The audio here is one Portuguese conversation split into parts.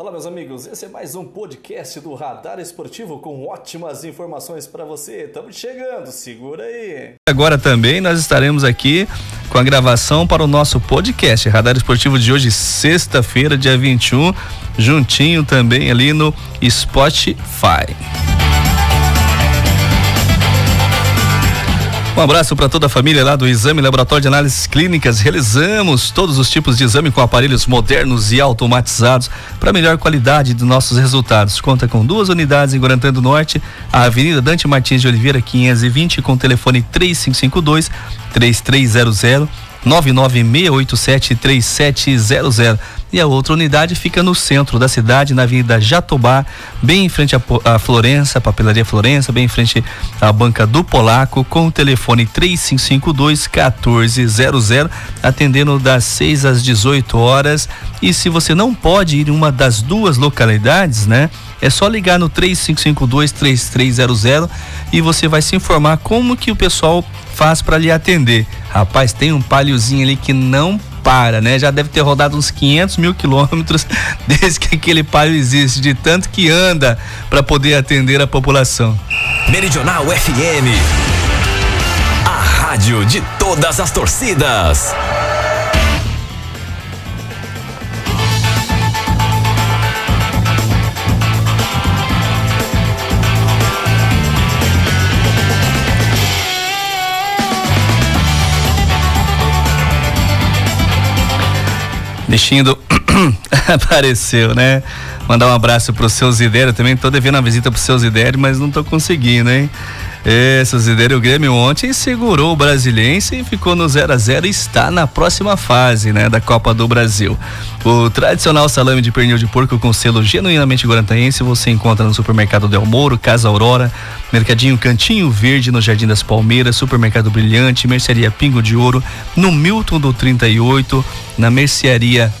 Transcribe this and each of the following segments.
Olá, meus amigos. Esse é mais um podcast do Radar Esportivo com ótimas informações para você. Estamos chegando, segura aí. Agora também nós estaremos aqui com a gravação para o nosso podcast Radar Esportivo de hoje, sexta-feira, dia 21, juntinho também ali no Spotify. Um abraço para toda a família lá do Exame Laboratório de Análises Clínicas. Realizamos todos os tipos de exame com aparelhos modernos e automatizados para melhor qualidade dos nossos resultados. Conta com duas unidades em Guarantã do Norte, a Avenida Dante Martins de Oliveira 520 com telefone 3552 3300 996873700 e a outra unidade fica no centro da cidade, na Avenida Jatobá, bem em frente à Florença, Papelaria Florença, bem em frente à Banca do Polaco, com o telefone 3552 1400, atendendo das 6 às 18 horas. E se você não pode ir em uma das duas localidades, né? É só ligar no 3552 3300 e você vai se informar como que o pessoal faz para lhe atender. Rapaz, tem um paliozinho ali que não para, né? Já deve ter rodado uns 500 mil quilômetros desde que aquele palio existe, de tanto que anda para poder atender a população. Meridional FM, a rádio de todas as torcidas. Bichinho apareceu, né? Mandar um abraço pro seu Zidério também. Tô devendo uma visita pro seu Zidério, mas não tô conseguindo, hein? Esse Zidério, o Grêmio ontem segurou o Brasiliense e ficou no 0 a 0 e está na próxima fase, né, da Copa do Brasil. O tradicional salame de pernil de porco com selo genuinamente guarantaense você encontra no supermercado Del Moro, Casa Aurora, Mercadinho Cantinho Verde no Jardim das Palmeiras, Supermercado Brilhante, Mercearia Pingo de Ouro, no Milton do 38, na Mercearia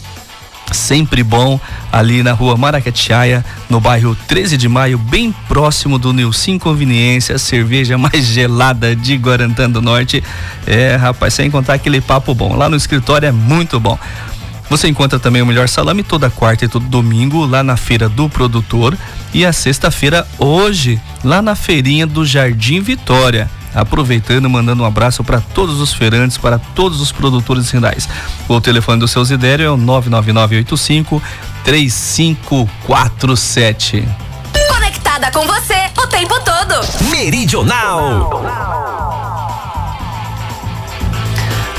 sempre bom ali na rua Maracatiaia, no bairro 13 de Maio, bem próximo do Nilcim Conveniência, cerveja mais gelada de Guarantã do Norte. É, rapaz, sem contar aquele papo bom. Lá no escritório é muito bom. Você encontra também o melhor salame toda quarta e todo domingo lá na feira do produtor e a sexta-feira hoje lá na feirinha do Jardim Vitória aproveitando mandando um abraço para todos os feirantes, para todos os produtores rurais. O telefone do seu Zidério é o 99985 3547. Conectada com você o tempo todo. Meridional.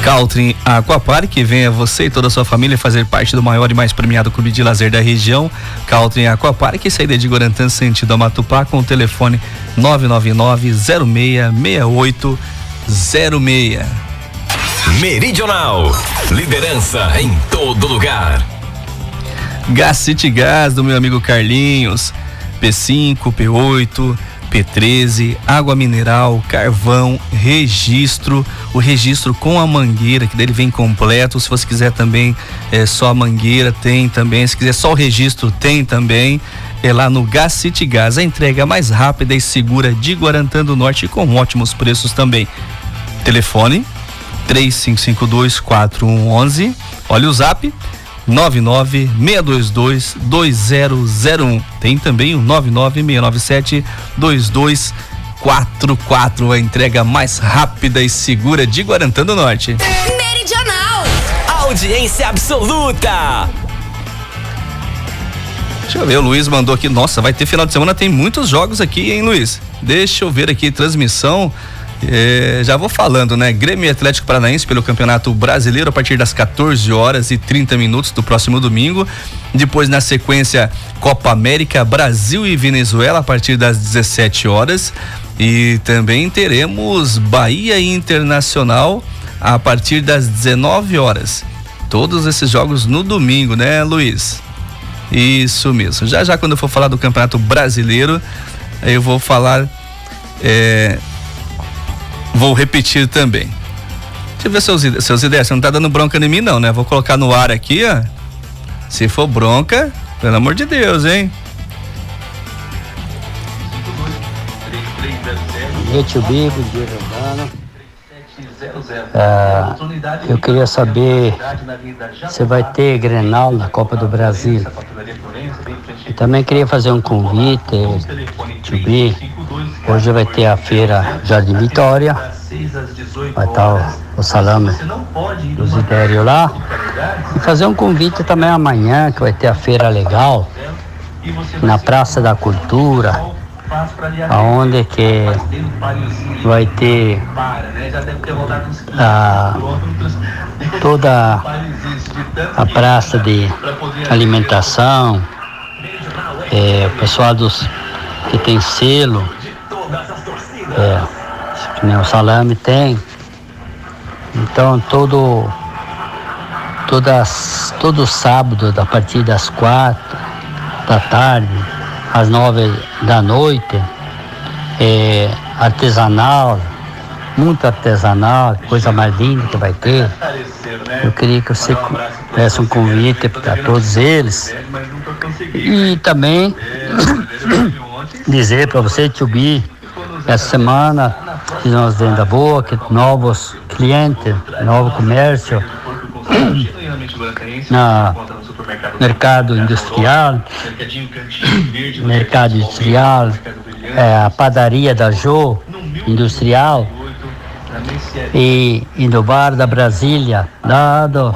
Caltrim Aquapark, venha você e toda a sua família fazer parte do maior e mais premiado clube de lazer da região. Caltrim Aquapark, saída de Guarantã, sentido a Matupá, com o telefone 999-066806. Meridional, liderança em todo lugar. Gas City Gás, do meu amigo Carlinhos, P5, P8 P13, água mineral, carvão, registro, o registro com a mangueira, que dele vem completo. Se você quiser também é, só a mangueira, tem também. Se quiser só o registro, tem também. É lá no Gas City Gas, a entrega mais rápida e segura de Guarantã do Norte com ótimos preços também. Telefone 3552 4111. Olha o zap 996222001. Tem também o 996972244, a entrega mais rápida e segura de Guarantã do Norte. Meridional. Audiência absoluta. Deixa eu ver, o Luiz mandou aqui. Nossa, vai ter final de semana, tem muitos jogos aqui, hein, Luiz? Deixa eu ver aqui, transmissão. É, já vou falando, né? Grêmio Atlético Paranaense pelo Campeonato Brasileiro a partir das 14 horas e 30 minutos do próximo domingo. Depois, na sequência, Copa América, Brasil e Venezuela a partir das 17 horas. E também teremos Bahia Internacional a partir das 19 horas. Todos esses jogos no domingo, né, Luiz? Isso mesmo. Já já quando eu for falar do Campeonato Brasileiro, eu vou falar é, Vou repetir também. Deixa eu ver seus, seus ideias. Você não tá dando bronca em mim, não, né? Vou colocar no ar aqui, ó. Se for bronca, pelo amor de Deus, hein? Rede Bibo, dia Giordano. Ah, eu queria saber se vai ter Grenal na Copa do Brasil. E também queria fazer um convite, Tubi. Hoje vai ter a feira Jardim Vitória. Vai estar o, o salame do Zidério lá. E fazer um convite também amanhã, que vai ter a feira legal na Praça da Cultura aonde que vai ter a, toda a praça de alimentação, é, o pessoal dos que tem selo, é, que nem o salame tem. Então todo todas, todo sábado, a partir das quatro da tarde, às nove da noite, é, artesanal, muito artesanal, coisa mais linda que vai ter. Eu queria que você desse um convite para todos eles. E também dizer para você, Tio Bi, essa semana fizemos venda boa, que novos clientes, novo comércio na mercado industrial, mercado industrial, é, a padaria da Jô industrial e, e no bar da Brasília, lá do,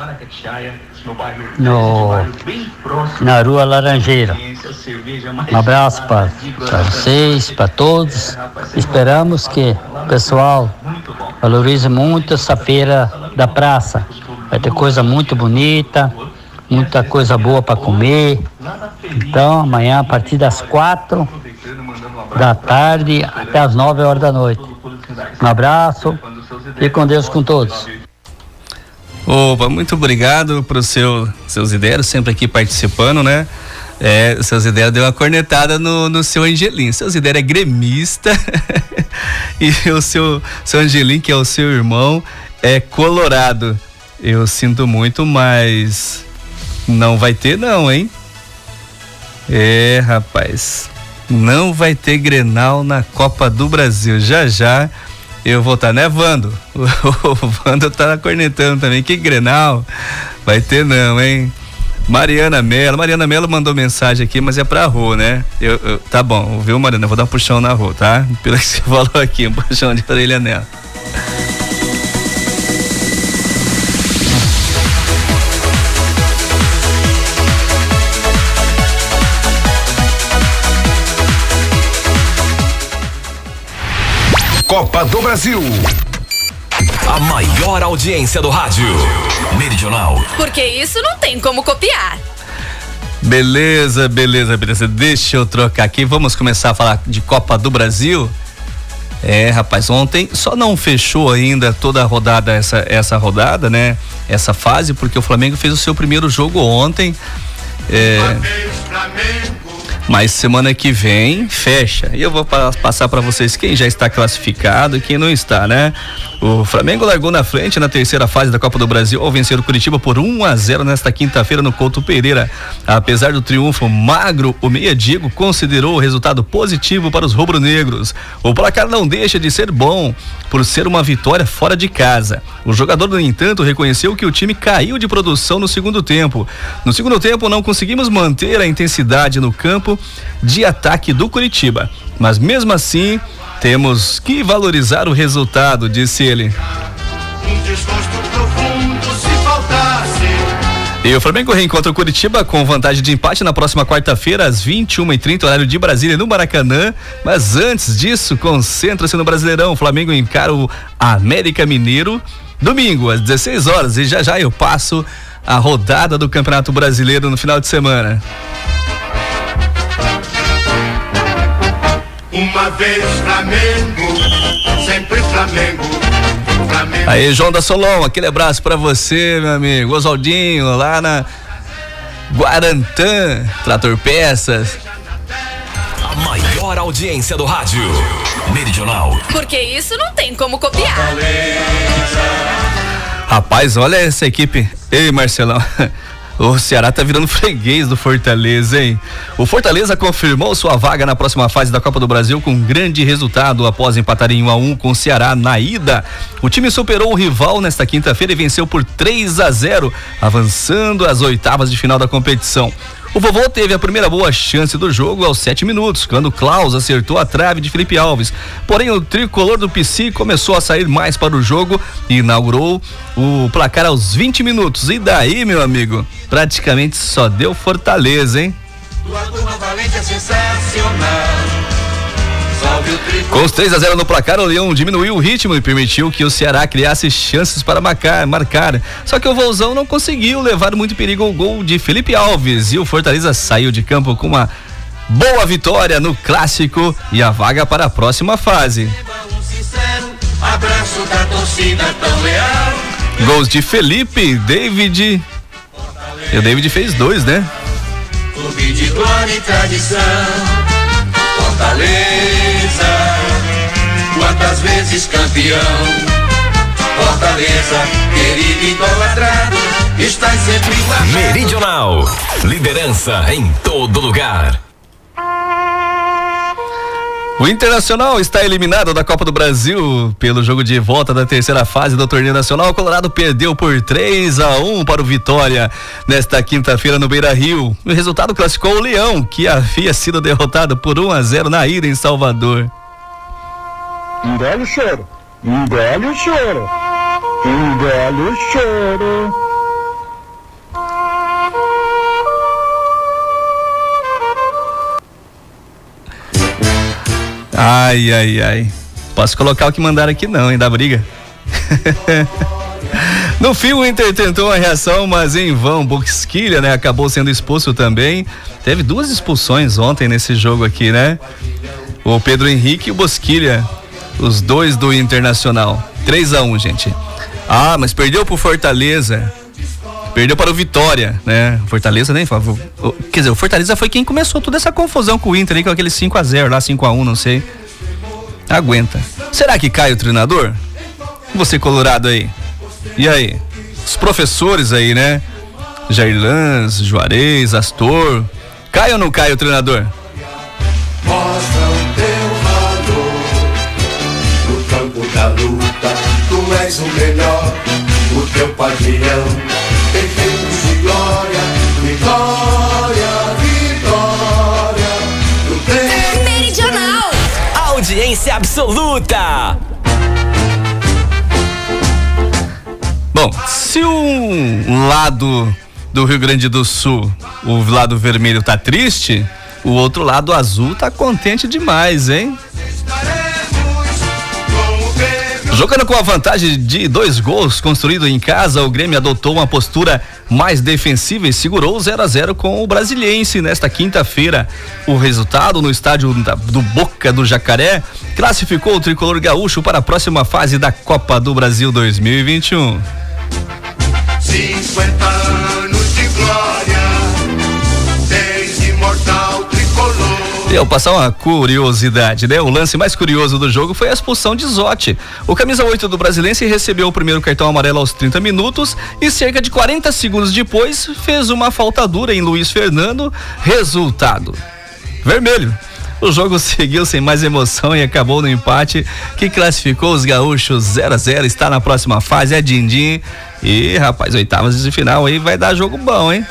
no, na rua Laranjeira. Um abraço para vocês, para todos. Esperamos que o pessoal valorize muito essa feira da praça. Vai ter coisa muito bonita, muita coisa boa para comer. Então, amanhã, a partir das quatro da tarde até as nove horas da noite. Um abraço e com Deus com todos. Opa, muito obrigado para os seu, seus ideias, sempre aqui participando, né? É, seus ideias deu uma cornetada no, no seu Angelim. Seus ideias é gremista e o seu, seu Angelim, que é o seu irmão, é colorado. Eu sinto muito, mas não vai ter não, hein? É, rapaz. Não vai ter Grenal na Copa do Brasil. Já já eu vou estar tá nevando. O Vando tá cornetando também. Que Grenal? Vai ter não, hein? Mariana Mello. Mariana Mello mandou mensagem aqui, mas é pra rua, né? Eu, eu, tá bom, viu, Mariana? Eu vou dar um puxão na rua, tá? Pelo que você falou aqui, um puxão de orelha nela. Copa do Brasil. A maior audiência do rádio. Meridional. Porque isso não tem como copiar. Beleza, beleza, beleza. Deixa eu trocar aqui. Vamos começar a falar de Copa do Brasil. É, rapaz, ontem só não fechou ainda toda a rodada, essa, essa rodada, né? Essa fase, porque o Flamengo fez o seu primeiro jogo ontem. É, mas semana que vem fecha. E eu vou passar para vocês quem já está classificado e quem não está, né? O Flamengo largou na frente na terceira fase da Copa do Brasil ao vencer o Curitiba por 1 a 0 nesta quinta-feira no Couto Pereira. Apesar do triunfo magro, o Meia Diego considerou o resultado positivo para os rubro-negros. O placar não deixa de ser bom por ser uma vitória fora de casa. O jogador, no entanto, reconheceu que o time caiu de produção no segundo tempo. No segundo tempo, não conseguimos manter a intensidade no campo de ataque do Curitiba. Mas mesmo assim, temos que valorizar o resultado, disse ele. E o Flamengo reencontra o Curitiba com vantagem de empate na próxima quarta-feira, às 21h30, horário de Brasília, no Maracanã. Mas antes disso, concentra-se no Brasileirão. O Flamengo encara o América Mineiro domingo, às 16 horas. E já já eu passo a rodada do Campeonato Brasileiro no final de semana. Uma vez Flamengo, sempre Flamengo. Flamengo. Aí, João da Solon, aquele abraço para você, meu amigo. Oswaldinho, lá na Guarantã, Trator Peças. A maior audiência do rádio. Meridional. Porque isso não tem como copiar. Rapaz, olha essa equipe. Ei, Marcelão. O Ceará tá virando freguês do Fortaleza, hein? O Fortaleza confirmou sua vaga na próxima fase da Copa do Brasil com grande resultado após empatar em 1 a 1 com o Ceará na ida. O time superou o rival nesta quinta-feira e venceu por 3 a 0, avançando às oitavas de final da competição. O vovô teve a primeira boa chance do jogo aos sete minutos, quando Klaus acertou a trave de Felipe Alves. Porém, o tricolor do PC começou a sair mais para o jogo e inaugurou o placar aos 20 minutos. E daí, meu amigo, praticamente só deu Fortaleza, hein? Tua turma valente é sensacional. Com os 3 a 0 no placar, o Leão diminuiu o ritmo e permitiu que o Ceará criasse chances para marcar, marcar. Só que o Volzão não conseguiu levar muito perigo ao gol de Felipe Alves e o Fortaleza saiu de campo com uma boa vitória no clássico e a vaga para a próxima fase. Gols de Felipe, David. E o David fez dois, né? Clube de glória e tradição. Fortaleza, vezes campeão. Fortaleza, querido idolatrado, está sempre guardado. Meridional, liderança em todo lugar. O Internacional está eliminado da Copa do Brasil pelo jogo de volta da terceira fase do torneio nacional. O Colorado perdeu por 3 a 1 para o Vitória nesta quinta-feira no Beira Rio. O resultado classificou o Leão, que havia sido derrotado por 1 a 0 na ida em Salvador. Engole o choro, engole o choro, engole o choro. Ai, ai, ai. Posso colocar o que mandaram aqui não, hein, da briga. No fim, o Inter tentou a reação, mas em vão. Boxquilha, né? Acabou sendo expulso também. Teve duas expulsões ontem nesse jogo aqui, né? O Pedro Henrique e o Bosquilha, os dois do Internacional. 3 a 1 gente. Ah, mas perdeu pro Fortaleza. Perdeu para o Vitória, né? Fortaleza nem Quer dizer, o Fortaleza foi quem começou toda essa confusão com o Inter aí, com aquele 5 a 0 lá, 5 a 1 não sei. Aguenta. Será que cai o treinador? Você colorado aí. E aí? Os professores aí, né? Jair Lanz, Juarez, Astor. Cai ou não cai o treinador? Mostra da luta. Tu és o melhor, o teu padrinho perfeitos de glória, vitória, vitória. No Meridional. Audiência absoluta. Bom, se um lado do Rio Grande do Sul, o lado vermelho tá triste, o outro lado azul tá contente demais, hein? Jogando com a vantagem de dois gols construído em casa, o Grêmio adotou uma postura mais defensiva e segurou 0 a 0 com o Brasiliense nesta quinta-feira. O resultado no estádio do Boca do Jacaré classificou o tricolor gaúcho para a próxima fase da Copa do Brasil 2021. 50 eu passar uma curiosidade, né? O lance mais curioso do jogo foi a expulsão de Zotti. O camisa 8 do Brasilense recebeu o primeiro cartão amarelo aos 30 minutos e cerca de 40 segundos depois fez uma falta dura em Luiz Fernando. Resultado: vermelho. O jogo seguiu sem mais emoção e acabou no empate que classificou os gaúchos 0 a 0 Está na próxima fase, é Dindim. E rapaz, oitavas de final aí vai dar jogo bom, hein?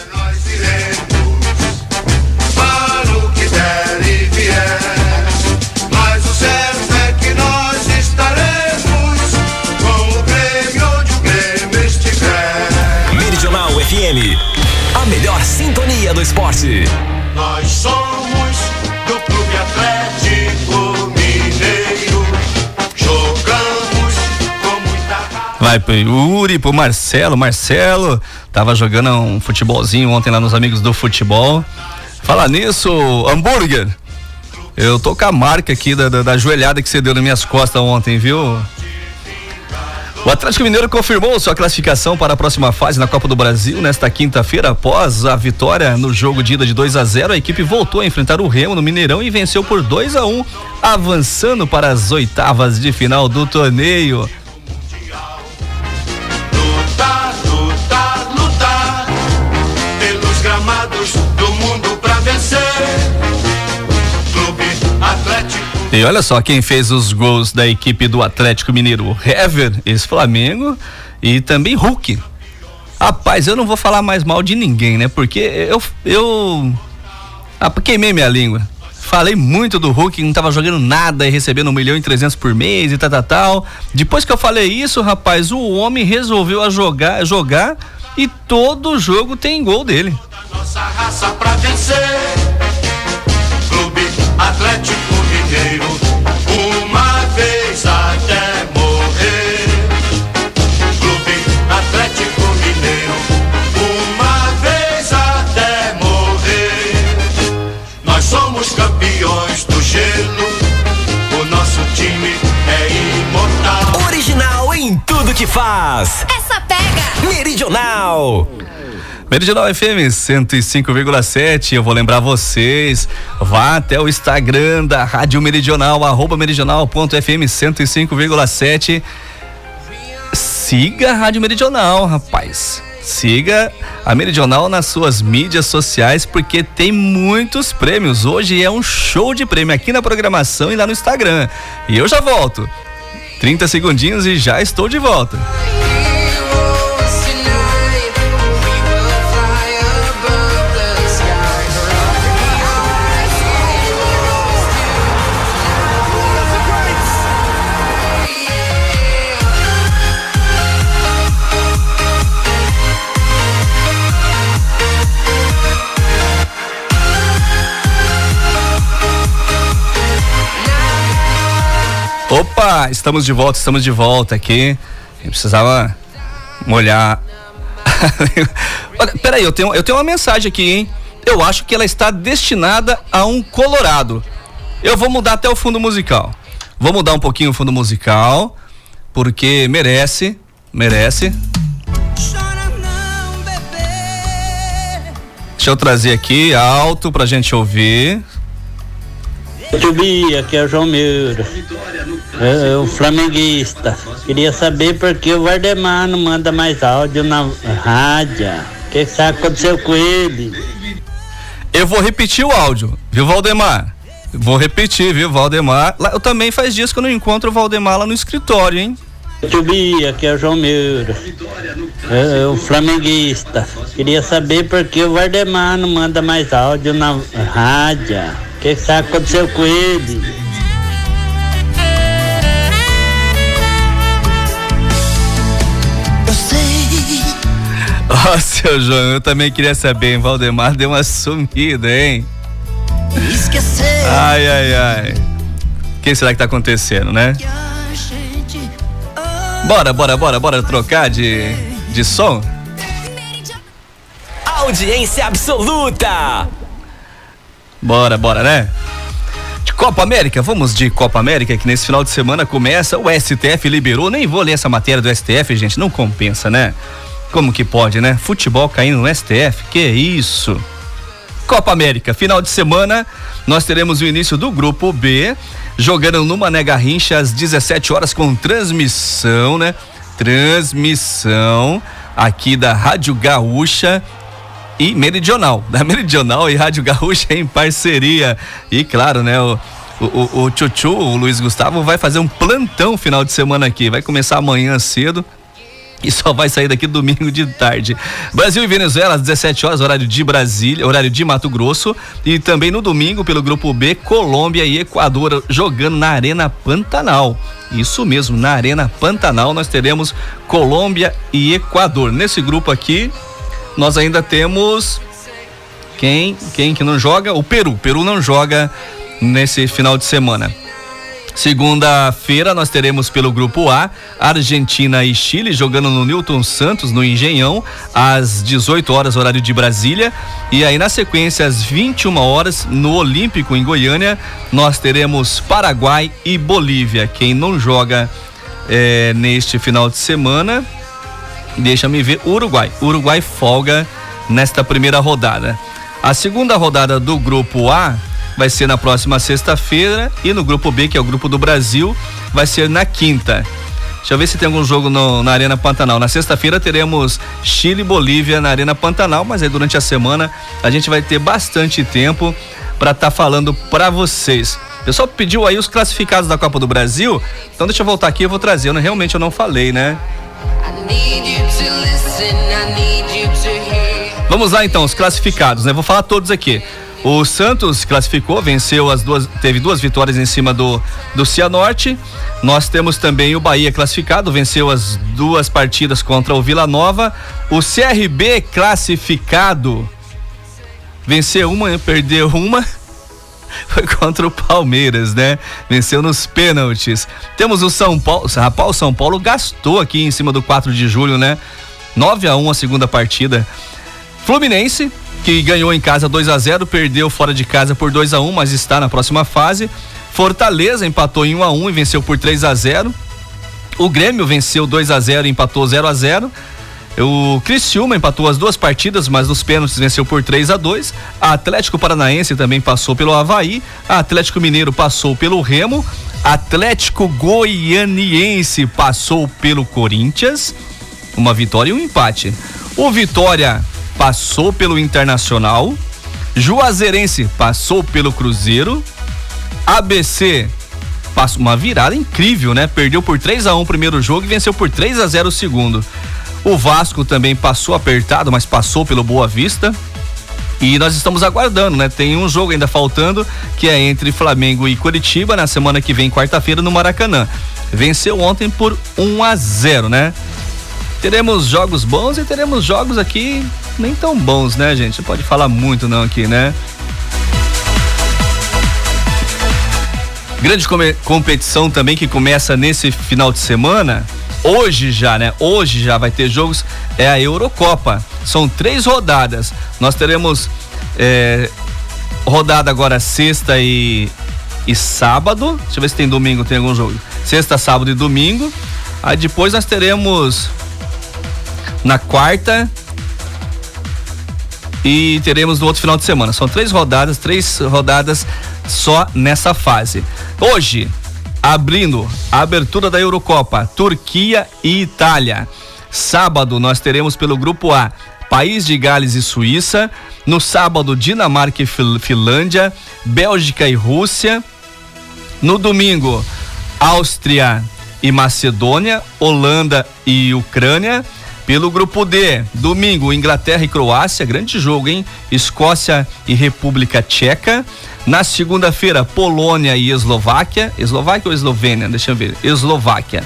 FM, a melhor sintonia do esporte. Nós somos do Clube Atlético Mineiro. Jogamos com muita Vai pro Yuri, pro Marcelo. Marcelo tava jogando um futebolzinho ontem lá nos Amigos do Futebol. Fala nisso, hambúrguer. Eu tô com a marca aqui da, da, da joelhada que você deu nas minhas costas ontem, viu? O Atlético Mineiro confirmou sua classificação para a próxima fase na Copa do Brasil nesta quinta-feira após a vitória no jogo de ida de 2 a 0. A equipe voltou a enfrentar o Remo no Mineirão e venceu por 2 a 1, avançando para as oitavas de final do torneio. mundo pra vencer. E olha só quem fez os gols da equipe do Atlético Mineiro: Hever, ex-Flamengo, e também Hulk. Rapaz, eu não vou falar mais mal de ninguém, né? Porque eu. eu ah, queimei minha língua. Falei muito do Hulk, não tava jogando nada e recebendo um milhão e trezentos por mês e tal, tal, tal. Depois que eu falei isso, rapaz, o homem resolveu a jogar, jogar e todo jogo tem gol dele. Nossa raça pra vencer. Faz. Essa pega! Meridional. Meridional FM 105,7. Eu vou lembrar vocês, vá até o Instagram da Rádio Meridional, arroba meridional.fm 105,7. Siga a Rádio Meridional, rapaz. Siga a Meridional nas suas mídias sociais, porque tem muitos prêmios. Hoje é um show de prêmio aqui na programação e lá no Instagram. E eu já volto. 30 segundinhos e já estou de volta. Estamos de volta, estamos de volta aqui. Eu precisava molhar. Olha, peraí, eu tenho, eu tenho uma mensagem aqui, hein? Eu acho que ela está destinada a um colorado. Eu vou mudar até o fundo musical. Vou mudar um pouquinho o fundo musical, porque merece, merece. Deixa eu trazer aqui alto pra gente ouvir. Tubi, aqui é o João Meira. É, o flamenguista. Queria saber por que o Vardemar não manda mais áudio na rádio. O que que aconteceu com ele? Eu vou repetir o áudio, viu, Valdemar? Vou repetir, viu, Valdemar? Lá, eu também faz dias que eu não encontro o Valdemar lá no escritório, hein? Tubi, aqui é o João Meira. É, o flamenguista. Queria saber por que o Vardemar não manda mais áudio na rádio. O que que aconteceu com ele? Ó, seu João, eu também queria saber, hein? Valdemar deu uma sumida, hein? Ai, ai, ai. O que será que tá acontecendo, né? Bora, bora, bora, bora trocar de, de som? Audiência absoluta. Bora, bora, né? De Copa América, vamos de Copa América, que nesse final de semana começa, o STF liberou, nem vou ler essa matéria do STF, gente, não compensa, né? Como que pode, né? Futebol caindo no STF, que isso? Copa América, final de semana, nós teremos o início do grupo B, jogando no Mané Garrincha às 17 horas com transmissão, né? Transmissão aqui da Rádio Gaúcha e Meridional, da Meridional e Rádio Gaúcha em parceria. E claro, né, o o, o, Tchutchu, o Luiz Gustavo, vai fazer um plantão final de semana aqui. Vai começar amanhã cedo e só vai sair daqui domingo de tarde. Brasil e Venezuela às 17 horas, horário de Brasília, horário de Mato Grosso e também no domingo pelo grupo B, Colômbia e Equador jogando na Arena Pantanal. Isso mesmo, na Arena Pantanal nós teremos Colômbia e Equador. Nesse grupo aqui nós ainda temos quem quem que não joga? O Peru. O Peru não joga nesse final de semana. Segunda-feira nós teremos pelo grupo A Argentina e Chile jogando no Newton Santos no Engenhão às 18 horas horário de Brasília e aí na sequência às 21 horas no Olímpico em Goiânia nós teremos Paraguai e Bolívia. Quem não joga eh, neste final de semana, deixa-me ver Uruguai. Uruguai folga nesta primeira rodada. A segunda rodada do grupo A vai ser na próxima sexta-feira e no grupo B, que é o grupo do Brasil, vai ser na quinta. Deixa eu ver se tem algum jogo no, na Arena Pantanal. Na sexta-feira teremos Chile e Bolívia na Arena Pantanal, mas aí durante a semana a gente vai ter bastante tempo para estar tá falando para vocês. O pessoal pediu aí os classificados da Copa do Brasil, então deixa eu voltar aqui, eu vou trazer. Eu, realmente eu não falei, né? Vamos lá então, os classificados, né? Vou falar todos aqui. O Santos classificou, venceu as duas, teve duas vitórias em cima do, do Cianorte. Nós temos também o Bahia classificado, venceu as duas partidas contra o Vila Nova. O CRB classificado, venceu uma, perdeu uma. Foi contra o Palmeiras, né? Venceu nos pênaltis. Temos o São Paulo. Rapaz, o São Paulo gastou aqui em cima do 4 de julho, né? 9 a 1 a segunda partida. Fluminense que ganhou em casa 2 a 0 perdeu fora de casa por 2 a 1 mas está na próxima fase. Fortaleza empatou em 1 a 1 e venceu por 3 a 0 O Grêmio venceu 2 a 0 e empatou 0 a 0 o Criciúma empatou as duas partidas, mas nos pênaltis venceu por 3 a 2. A Atlético Paranaense também passou pelo Havaí. A Atlético Mineiro passou pelo Remo. Atlético Goianiense passou pelo Corinthians. Uma vitória e um empate. O Vitória passou pelo Internacional. Juazeirense passou pelo Cruzeiro. ABC passou uma virada incrível, né? Perdeu por 3 a 1 o primeiro jogo e venceu por 3 a 0 o segundo. O Vasco também passou apertado, mas passou pelo Boa Vista. E nós estamos aguardando, né? Tem um jogo ainda faltando, que é entre Flamengo e Curitiba na semana que vem, quarta-feira, no Maracanã. Venceu ontem por 1 a 0, né? Teremos jogos bons e teremos jogos aqui nem tão bons, né, gente? Não pode falar muito não aqui, né? Grande competição também que começa nesse final de semana. Hoje já, né? Hoje já vai ter jogos. É a Eurocopa. São três rodadas. Nós teremos é, rodada agora sexta e, e sábado. Deixa eu ver se tem domingo, tem algum jogo. Sexta, sábado e domingo. Aí depois nós teremos na quarta e teremos no outro final de semana. São três rodadas, três rodadas só nessa fase. Hoje, abrindo a abertura da Eurocopa, Turquia e Itália. Sábado nós teremos pelo grupo A País de Gales e Suíça. No sábado, Dinamarca e Finlândia, Bélgica e Rússia. No domingo, Áustria e Macedônia, Holanda e Ucrânia. Pelo grupo D, domingo, Inglaterra e Croácia, grande jogo, hein? Escócia e República Tcheca. Na segunda-feira, Polônia e Eslováquia. Eslováquia ou Eslovênia? Deixa eu ver. Eslováquia.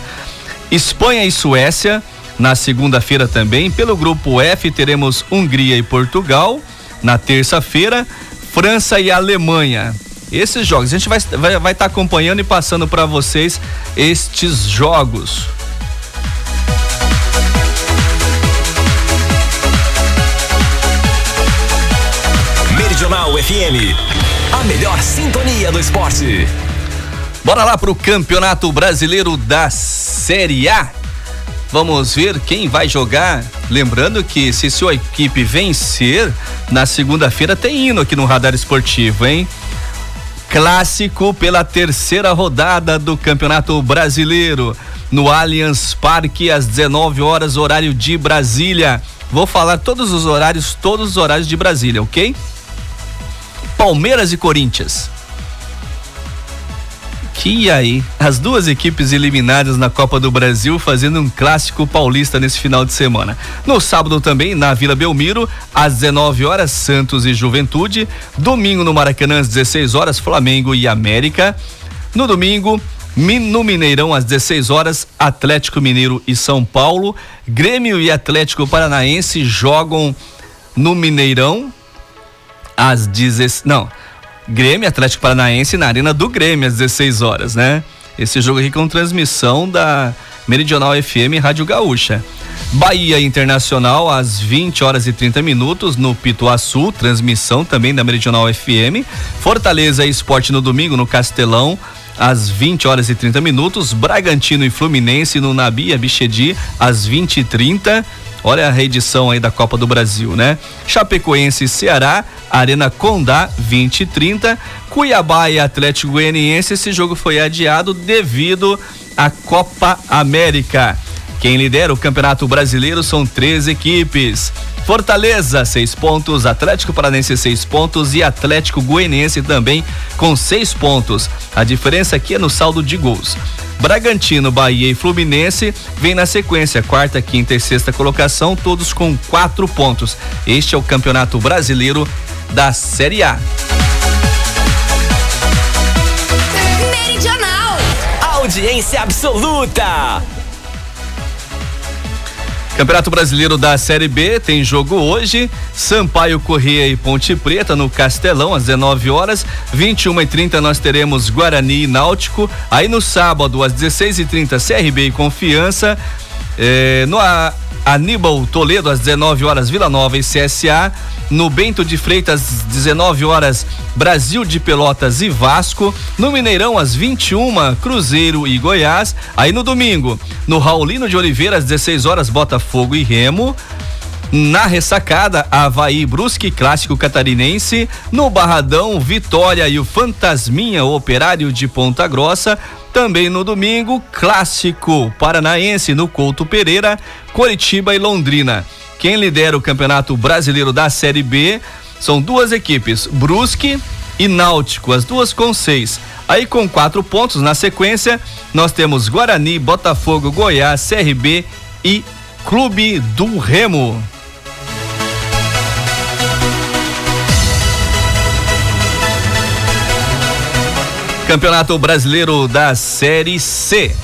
Espanha e Suécia. Na segunda-feira também. Pelo grupo F, teremos Hungria e Portugal. Na terça-feira, França e Alemanha. Esses jogos, a gente vai estar vai, vai tá acompanhando e passando para vocês estes jogos. Regional FM. A melhor sintonia do esporte. Bora lá pro Campeonato Brasileiro da Série A. Vamos ver quem vai jogar. Lembrando que se sua equipe vencer, na segunda-feira tem hino aqui no Radar Esportivo, hein? Clássico pela terceira rodada do Campeonato Brasileiro no Allianz Parque às 19 horas horário de Brasília. Vou falar todos os horários, todos os horários de Brasília, ok? Palmeiras e Corinthians. Que aí, as duas equipes eliminadas na Copa do Brasil fazendo um clássico paulista nesse final de semana. No sábado também, na Vila Belmiro, às 19 horas, Santos e Juventude. Domingo no Maracanã, às 16 horas, Flamengo e América. No domingo, no Mineirão, às 16 horas, Atlético Mineiro e São Paulo. Grêmio e Atlético Paranaense jogam no Mineirão às 16. Não. Grêmio Atlético Paranaense na Arena do Grêmio às 16 horas, né? Esse jogo aqui com transmissão da Meridional FM Rádio Gaúcha. Bahia Internacional às 20 horas e 30 minutos no Pituaçu, transmissão também da Meridional FM. Fortaleza Esporte no domingo no Castelão às 20 horas e 30 minutos. Bragantino e Fluminense no Nabi Abichedi às 20 e 30 Olha a reedição aí da Copa do Brasil, né? Chapecoense e Ceará, Arena Condá 2030, Cuiabá e Atlético Goianiense. Esse jogo foi adiado devido a Copa América. Quem lidera o Campeonato Brasileiro são três equipes. Fortaleza, seis pontos, Atlético Paranense, seis pontos e Atlético Goianiense também com seis pontos. A diferença aqui é no saldo de gols. Bragantino, Bahia e Fluminense vem na sequência, quarta, quinta e sexta colocação, todos com quatro pontos. Este é o Campeonato Brasileiro da Série A. Meridional. Audiência absoluta. Campeonato Brasileiro da Série B tem jogo hoje. Sampaio Corrêa e Ponte Preta no Castelão às 19 horas. 21 e 30 nós teremos Guarani e Náutico. Aí no sábado às 16 e 30 CRB e Confiança. Eh, no Aníbal Toledo às 19 horas Vila Nova e CSA no Bento de Freitas, 19 horas, Brasil de Pelotas e Vasco. No Mineirão, às 21, Cruzeiro e Goiás. Aí no domingo, no Raulino de Oliveira, às 16 horas, Botafogo e Remo. Na ressacada, Havaí Brusque Clássico Catarinense. No Barradão, Vitória e o Fantasminha Operário de Ponta Grossa. Também no domingo, Clássico Paranaense no Couto Pereira, Coritiba e Londrina. Quem lidera o Campeonato Brasileiro da Série B são duas equipes, Brusque e Náutico, as duas com seis. Aí com quatro pontos na sequência, nós temos Guarani, Botafogo, Goiás, CRB e Clube do Remo. Campeonato Brasileiro da Série C.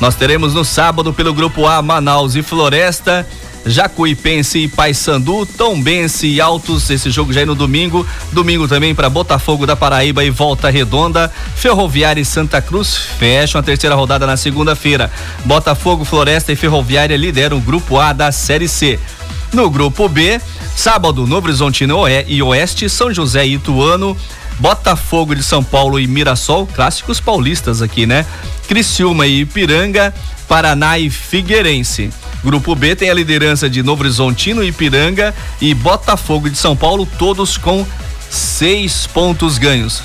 Nós teremos no sábado pelo grupo A Manaus e Floresta Jacuipense e Paysandu, Tombense e Altos, esse jogo já é no domingo. Domingo também para Botafogo da Paraíba e Volta Redonda. Ferroviária e Santa Cruz fecham a terceira rodada na segunda-feira. Botafogo, Floresta e Ferroviária lideram o grupo A da Série C. No grupo B, sábado, Novo Horizontino e Oeste, São José e Ituano, Botafogo de São Paulo e Mirassol, clássicos paulistas aqui, né? Criciúma e Ipiranga, Paraná e Figueirense. Grupo B tem a liderança de Novo Horizontino, Ipiranga e Botafogo de São Paulo, todos com seis pontos ganhos.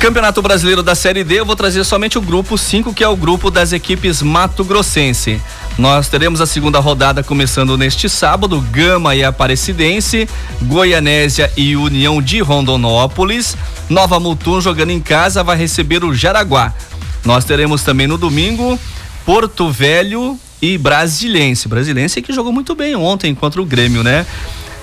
Campeonato Brasileiro da Série D, eu vou trazer somente o grupo 5, que é o grupo das equipes Mato Grossense. Nós teremos a segunda rodada começando neste sábado, Gama e Aparecidense, Goianésia e União de Rondonópolis. Nova Mutum jogando em casa vai receber o Jaraguá. Nós teremos também no domingo Porto Velho e Brasiliense. Brasiliense que jogou muito bem ontem contra o Grêmio, né?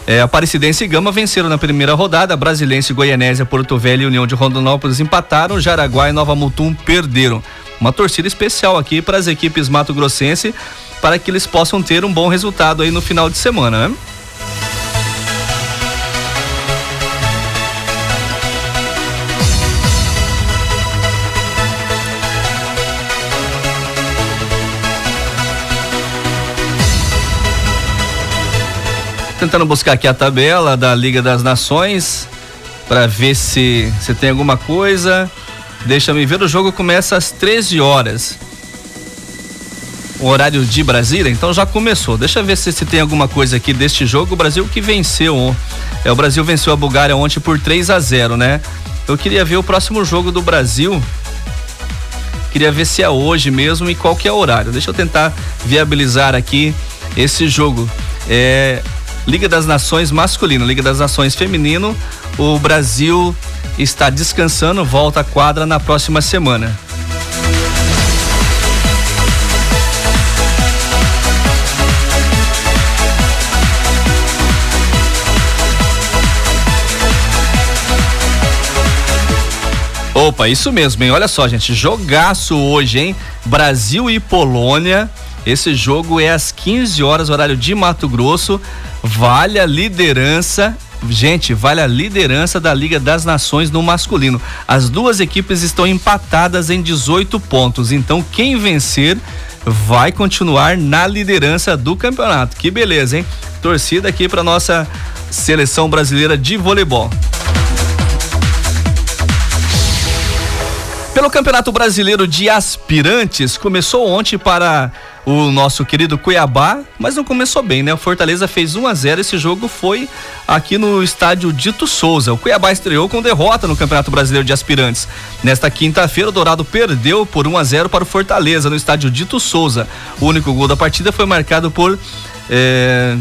É, Aparecidense e Gama venceram na primeira rodada. Brasilense, Goianésia, Porto Velho e União de Rondonópolis empataram. Jaraguá e Nova Mutum perderam. Uma torcida especial aqui para as equipes Mato Grossense para que eles possam ter um bom resultado aí no final de semana, né? Tentando buscar aqui a tabela da Liga das Nações para ver se se tem alguma coisa. Deixa me ver, o jogo começa às 13 horas. O horário de Brasília, então já começou. Deixa eu ver se, se tem alguma coisa aqui deste jogo. O Brasil que venceu. É, o Brasil venceu a Bulgária ontem por 3 a 0 né? Eu queria ver o próximo jogo do Brasil. Queria ver se é hoje mesmo e qual que é o horário. Deixa eu tentar viabilizar aqui esse jogo. É, Liga das Nações masculino, Liga das Nações feminino, o Brasil está descansando, volta à quadra na próxima semana. Opa, isso mesmo, hein? Olha só, gente, jogaço hoje, hein? Brasil e Polônia. Esse jogo é às 15 horas, horário de Mato Grosso. Vale a liderança Gente, vale a liderança da Liga das Nações no masculino. As duas equipes estão empatadas em 18 pontos. Então, quem vencer vai continuar na liderança do campeonato. Que beleza, hein? Torcida aqui para nossa seleção brasileira de voleibol. Pelo Campeonato Brasileiro de Aspirantes, começou ontem para o nosso querido Cuiabá, mas não começou bem, né? O Fortaleza fez 1 a 0 esse jogo foi aqui no estádio Dito Souza. O Cuiabá estreou com derrota no Campeonato Brasileiro de Aspirantes. Nesta quinta-feira, o Dourado perdeu por 1 a 0 para o Fortaleza no estádio Dito Souza. O único gol da partida foi marcado por é,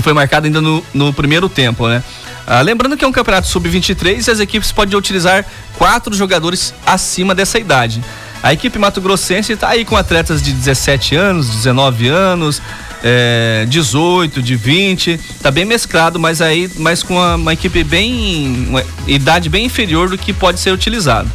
foi marcado ainda no, no primeiro tempo, né? Ah, lembrando que é um campeonato sub-23 e as equipes podem utilizar quatro jogadores acima dessa idade. A equipe Mato Grossense está aí com atletas de 17 anos, 19 anos, é, 18, de 20, tá bem mesclado, mas aí mas com uma, uma equipe bem uma idade bem inferior do que pode ser utilizado.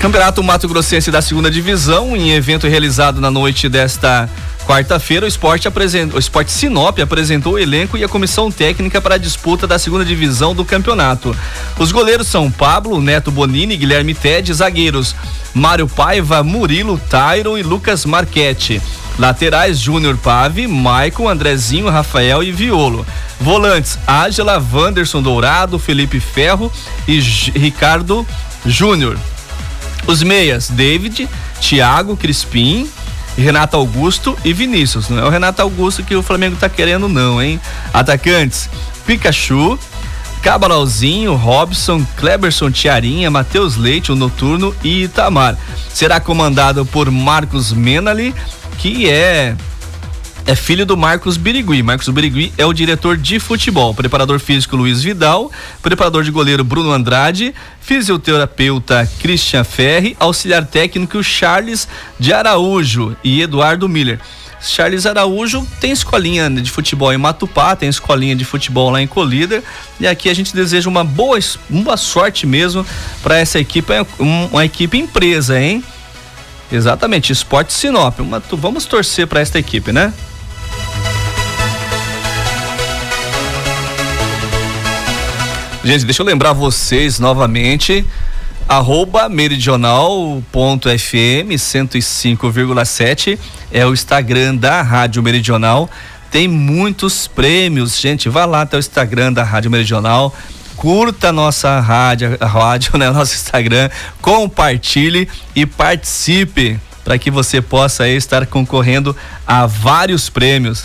Campeonato Mato Grossense da segunda divisão, em evento realizado na noite desta Quarta-feira, o esporte o esporte Sinop apresentou o elenco e a comissão técnica para a disputa da segunda divisão do campeonato. Os goleiros são Pablo, Neto Bonini, Guilherme Ted, zagueiros Mário Paiva, Murilo, Tairo e Lucas Marchetti. Laterais Júnior Pave, Maicon, Andrezinho, Rafael e Violo. Volantes Ágela, Wanderson Dourado, Felipe Ferro e J Ricardo Júnior. Os meias David, Thiago Crispim, Renato Augusto e Vinícius. Não é o Renato Augusto que o Flamengo tá querendo, não, hein? Atacantes: Pikachu, Cabalauzinho, Robson, Kleberson Tiarinha, Matheus Leite, o Noturno e Itamar. Será comandado por Marcos Menali, que é é filho do Marcos Birigui. Marcos Birigui é o diretor de futebol. Preparador físico Luiz Vidal, preparador de goleiro Bruno Andrade, fisioterapeuta Christian Ferri, auxiliar técnico Charles de Araújo e Eduardo Miller. Charles Araújo tem escolinha de futebol em Matupá, tem escolinha de futebol lá em Colíder. E aqui a gente deseja uma boa, boa sorte mesmo para essa equipe, uma equipe empresa, hein? Exatamente, Esporte Sinop. Uma, vamos torcer para esta equipe, né? Gente, deixa eu lembrar vocês novamente arroba meridional.fm 105,7 é o Instagram da Rádio Meridional. Tem muitos prêmios, gente. Vá lá até o Instagram da Rádio Meridional. Curta a nossa rádio, a rádio, né? Nosso Instagram, compartilhe e participe para que você possa estar concorrendo a vários prêmios.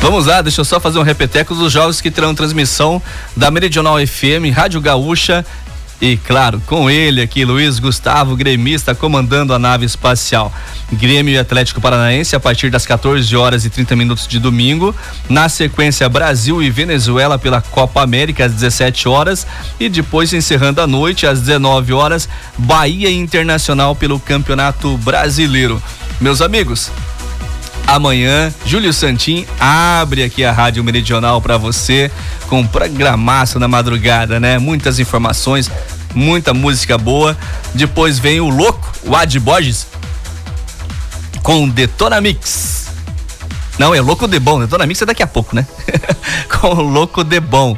Vamos lá, deixa eu só fazer um repeteco dos jogos que terão transmissão da Meridional FM, Rádio Gaúcha e, claro, com ele aqui, Luiz Gustavo, gremista, comandando a nave espacial. Grêmio e Atlético Paranaense a partir das 14 horas e 30 minutos de domingo. Na sequência, Brasil e Venezuela pela Copa América às 17 horas. E depois, encerrando a noite, às 19 horas, Bahia Internacional pelo Campeonato Brasileiro. Meus amigos, amanhã. Júlio Santin abre aqui a Rádio Meridional para você com programaço na madrugada, né? Muitas informações, muita música boa. Depois vem o louco, o Ad Borges com Detona Mix. Não, é Louco de Bom. Detona Mix é daqui a pouco, né? com Louco de Bom.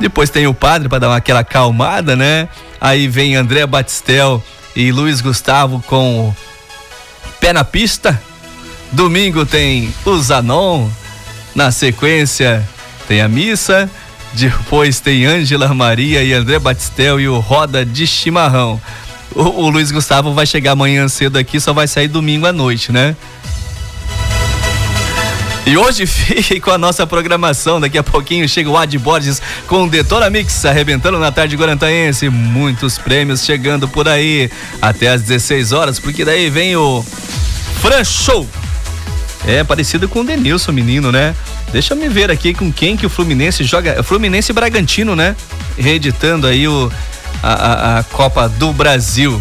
Depois tem o padre para dar uma, aquela acalmada, né? Aí vem André Batistel e Luiz Gustavo com Pé na Pista Domingo tem o Zanon. Na sequência tem a missa. Depois tem Ângela Maria e André Batistel e o Roda de Chimarrão. O, o, Luiz Gustavo vai chegar amanhã cedo aqui, só vai sair domingo à noite, né? E hoje fique com a nossa programação. Daqui a pouquinho chega o Ad Borges com o Detona Mix, arrebentando na tarde guarantaense. Muitos prêmios chegando por aí até às 16 horas, porque daí vem o Fran Show. É parecido com o Denilson, menino, né? Deixa eu me ver aqui com quem que o Fluminense joga. É Fluminense e Bragantino, né? Reeditando aí o, a, a, a Copa do Brasil.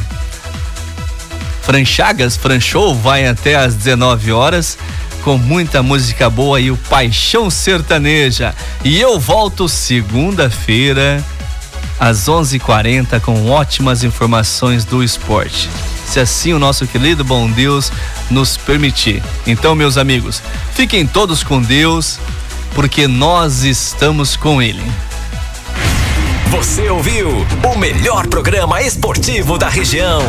Franchagas, Franchou vai até às 19 horas com muita música boa e o Paixão Sertaneja. E eu volto segunda-feira às 11:40 com ótimas informações do esporte se assim o nosso querido bom Deus nos permitir. Então, meus amigos, fiquem todos com Deus, porque nós estamos com Ele. Você ouviu o melhor programa esportivo da região.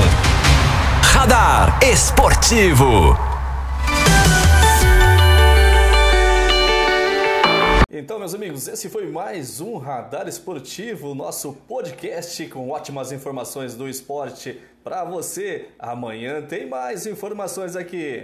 Radar Esportivo. Então, meus amigos, esse foi mais um Radar Esportivo, nosso podcast com ótimas informações do esporte para você. Amanhã tem mais informações aqui.